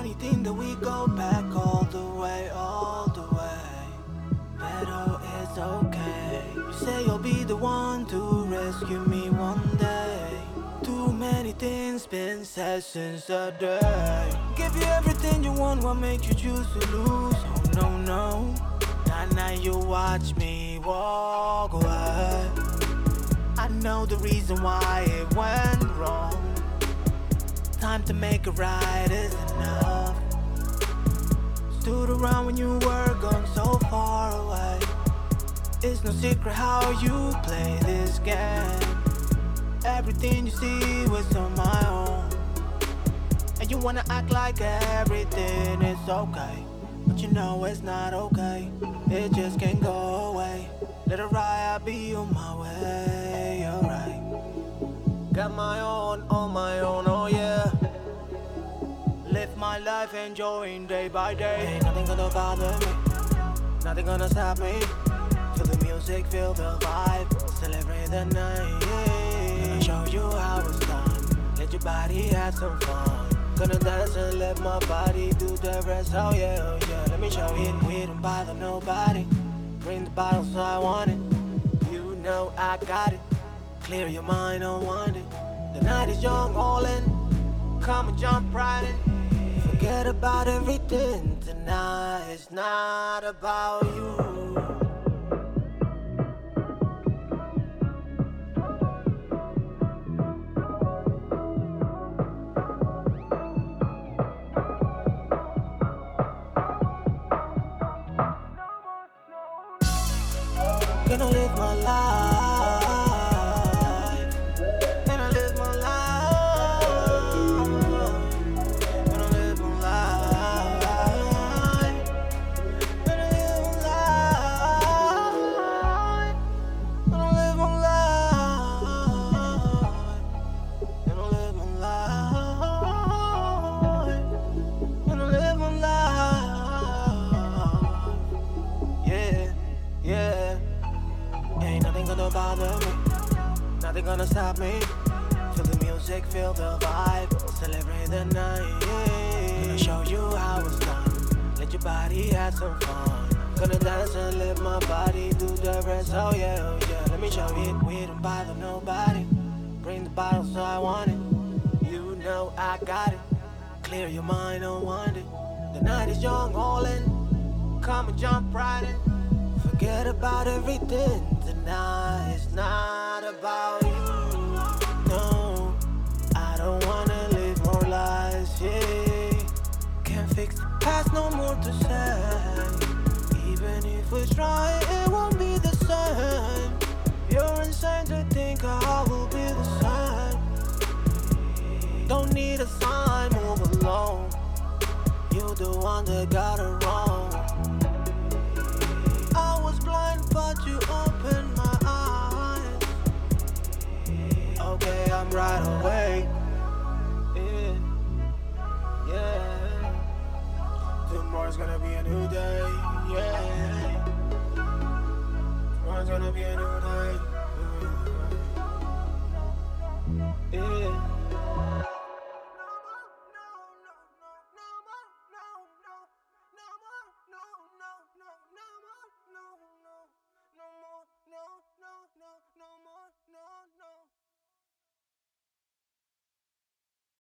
funny thing that we go back all the way, all the way. But it's okay. You say you'll be the one to rescue me one day. Too many things been said since that day. Give you everything you want, what make you choose to lose? Oh no, no. Now, now you watch me walk away. I know the reason why it went wrong. Time to make it right is enough. Around when you were gone so far away. It's no secret how you play this game. Everything you see was on my own. And you wanna act like everything is okay. But you know it's not okay. It just can't go away. Let it ride, I'll be on my way. Alright. Got my own, enjoying day by day. Ain't nothing gonna bother me. Nothing gonna stop me. Feel the music, feel the vibe. Celebrate the night. Gonna show you how it's done. Let your body have some fun. Gonna dance and let my body do the rest. Oh yeah, oh yeah. Let me show you. We don't bother nobody. Bring the bottles, I want it. You know I got it. Clear your mind, unwind it. The night is young, all in. Come and jump right in. Forget about everything tonight. It's not about you. Gonna live my life. Gonna bother me, nothing gonna stop me. Feel the music, feel the vibe, celebrate the night. Gonna show you how it's done. Let your body have some fun. Gonna dance and let my body do the rest. Oh yeah, oh yeah. Let me show you. We don't bother nobody. Bring the bottles, I want it. You know I got it. Clear your mind, unwind it. The night is young, all in. Come and jump right in. Forget about everything tonight. It's not about you. No, I don't wanna live more lies. Yeah, can't fix the past, no more to say. Even if we try, it won't be the same. You're insane to think I will be the same. Don't need a sign, move along. You're the one that run. gonna be a new guy.